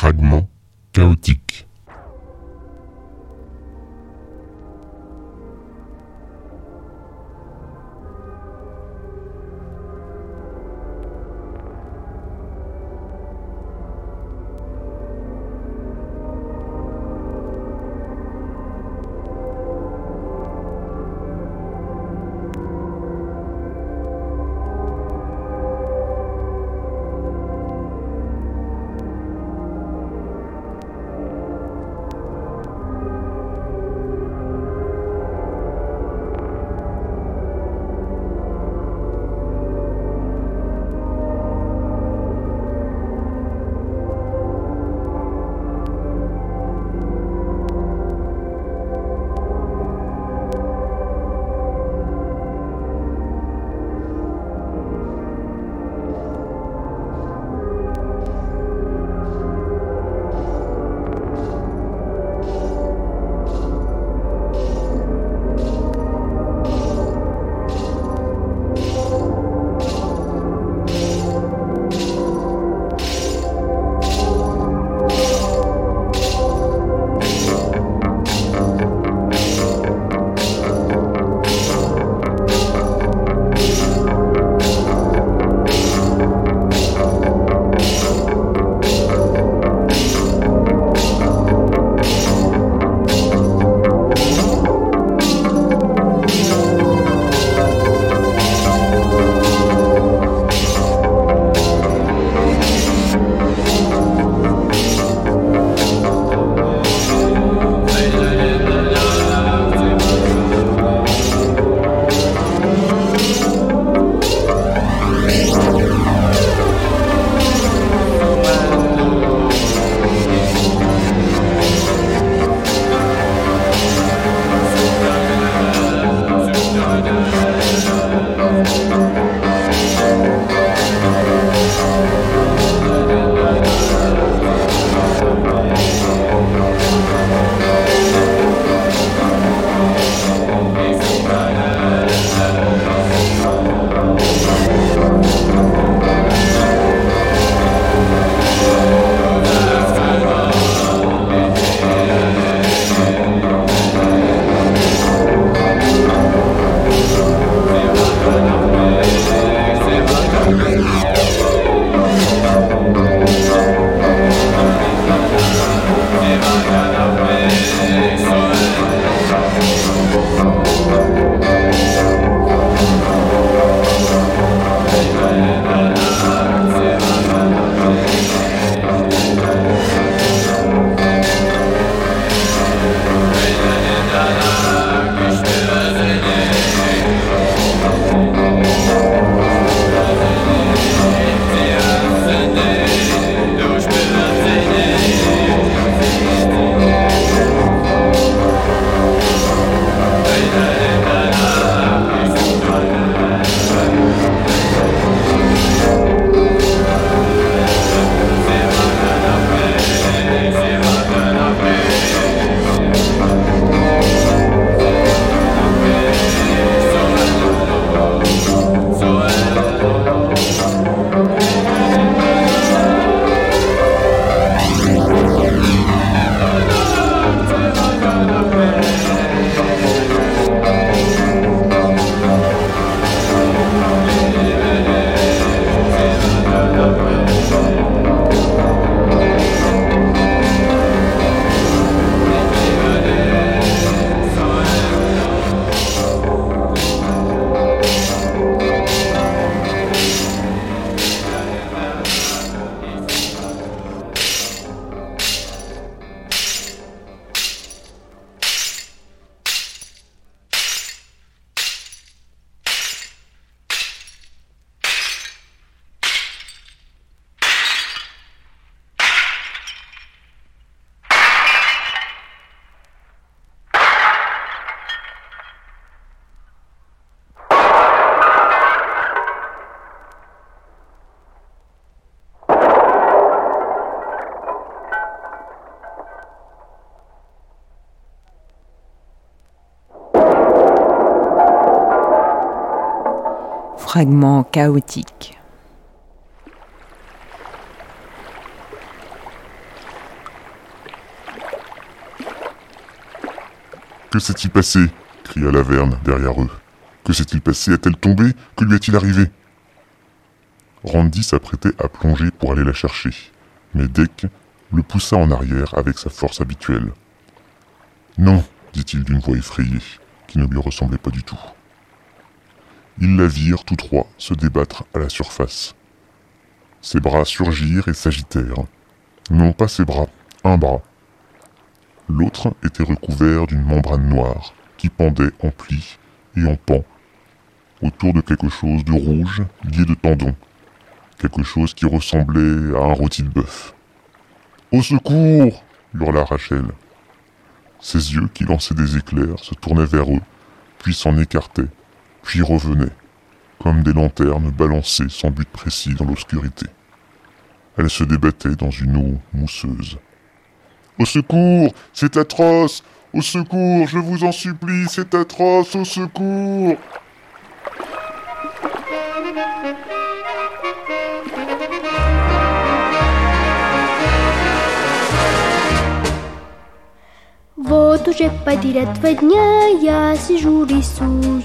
fragments chaotiques. fragments chaotiques. Que s'est-il passé? cria Laverne derrière eux. Que s'est-il passé? A-t-elle tombé? Que lui est-il arrivé? Randy s'apprêtait à plonger pour aller la chercher, mais Deck le poussa en arrière avec sa force habituelle. Non, dit-il d'une voix effrayée, qui ne lui ressemblait pas du tout. Ils la virent tous trois se débattre à la surface. Ses bras surgirent et s'agitèrent. Non pas ses bras, un bras. L'autre était recouvert d'une membrane noire qui pendait en plis et en pans autour de quelque chose de rouge lié de tendons, quelque chose qui ressemblait à un rôti de bœuf. Au secours hurla Rachel. Ses yeux, qui lançaient des éclairs, se tournaient vers eux, puis s'en écartaient, puis revenaient, comme des lanternes balancées sans but précis dans l'obscurité. Elle se débattait dans une eau mousseuse. Au secours C'est atroce Au secours Je vous en supplie, c'est atroce Au secours Вот уже подряд два дня я сижу рисую.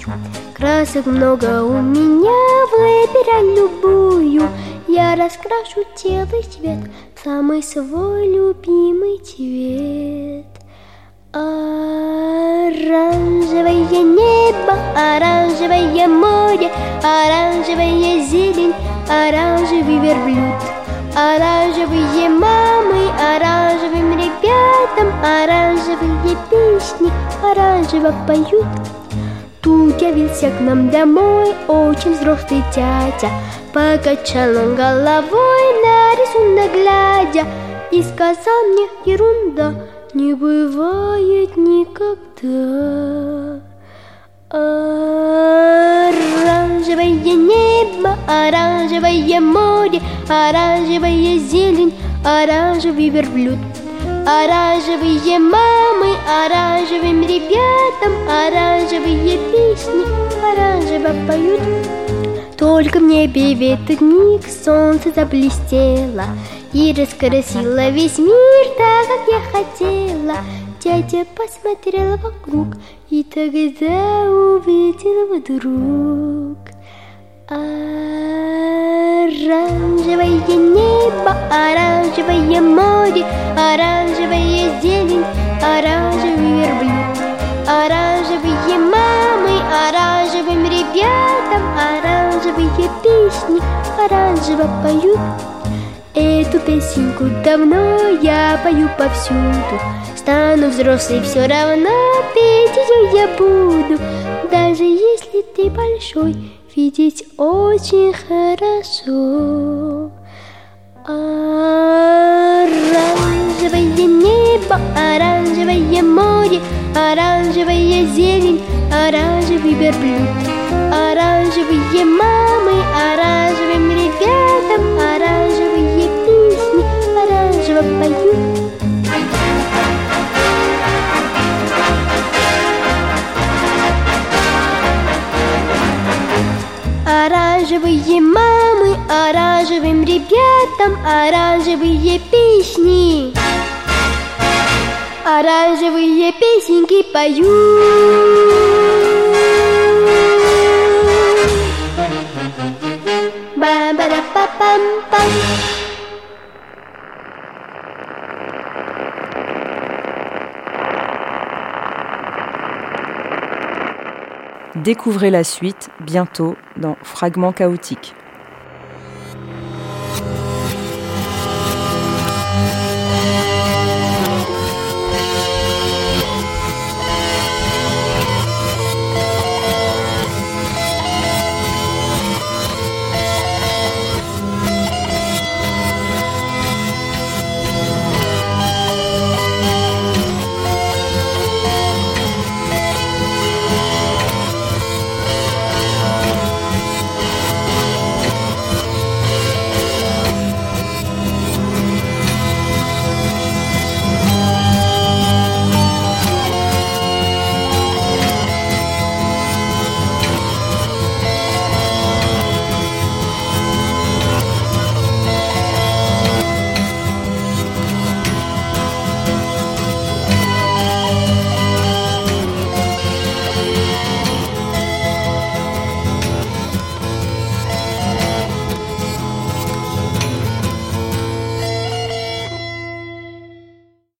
Красок много у меня, выбирай любую. Я раскрашу тело цвет в самый свой любимый цвет. Оранжевое небо, оранжевое море, оранжевая зелень, оранжевый верблюд Оранжевые мамы, оранжевым ребятам Оранжевые песни оранжево поют. Тут явился к нам домой очень взрослый дядя Покачал он головой на рисунок глядя И сказал мне ерунда не бывает никогда Оранжевое небо, оранжевое море, оранжевая зелень, оранжевый верблюд. Оранжевые мамы, оранжевым ребятам, оранжевые песни, оранжево поют. Только в небе в этот миг солнце заблестело И раскрасило весь мир так, как я хотела Дядя посмотрел вокруг И тогда увидел вдруг Оранжевое небо, оранжевое море Оранжевая зелень, оранжевый верблюд Оранжевые мамы, оранжевым ребятам Оранжевые песни, оранжево поют Эту песенку давно я пою повсюду Стану взрослой все равно, петь ее я буду Даже если ты большой, видеть очень хорошо. Оранжевое небо, оранжевое море Оранжевая зелень, оранжевый верблюд. Оранжевые мамы, оранжевым ребятам Оранжевые песни, оранжево поют Оранжевые мамы, оранжевым ребятам Оранжевые песни. Оранжевые песенки поют Ба-ба-да-па-пам-пам Découvrez la suite bientôt dans Fragments chaotiques.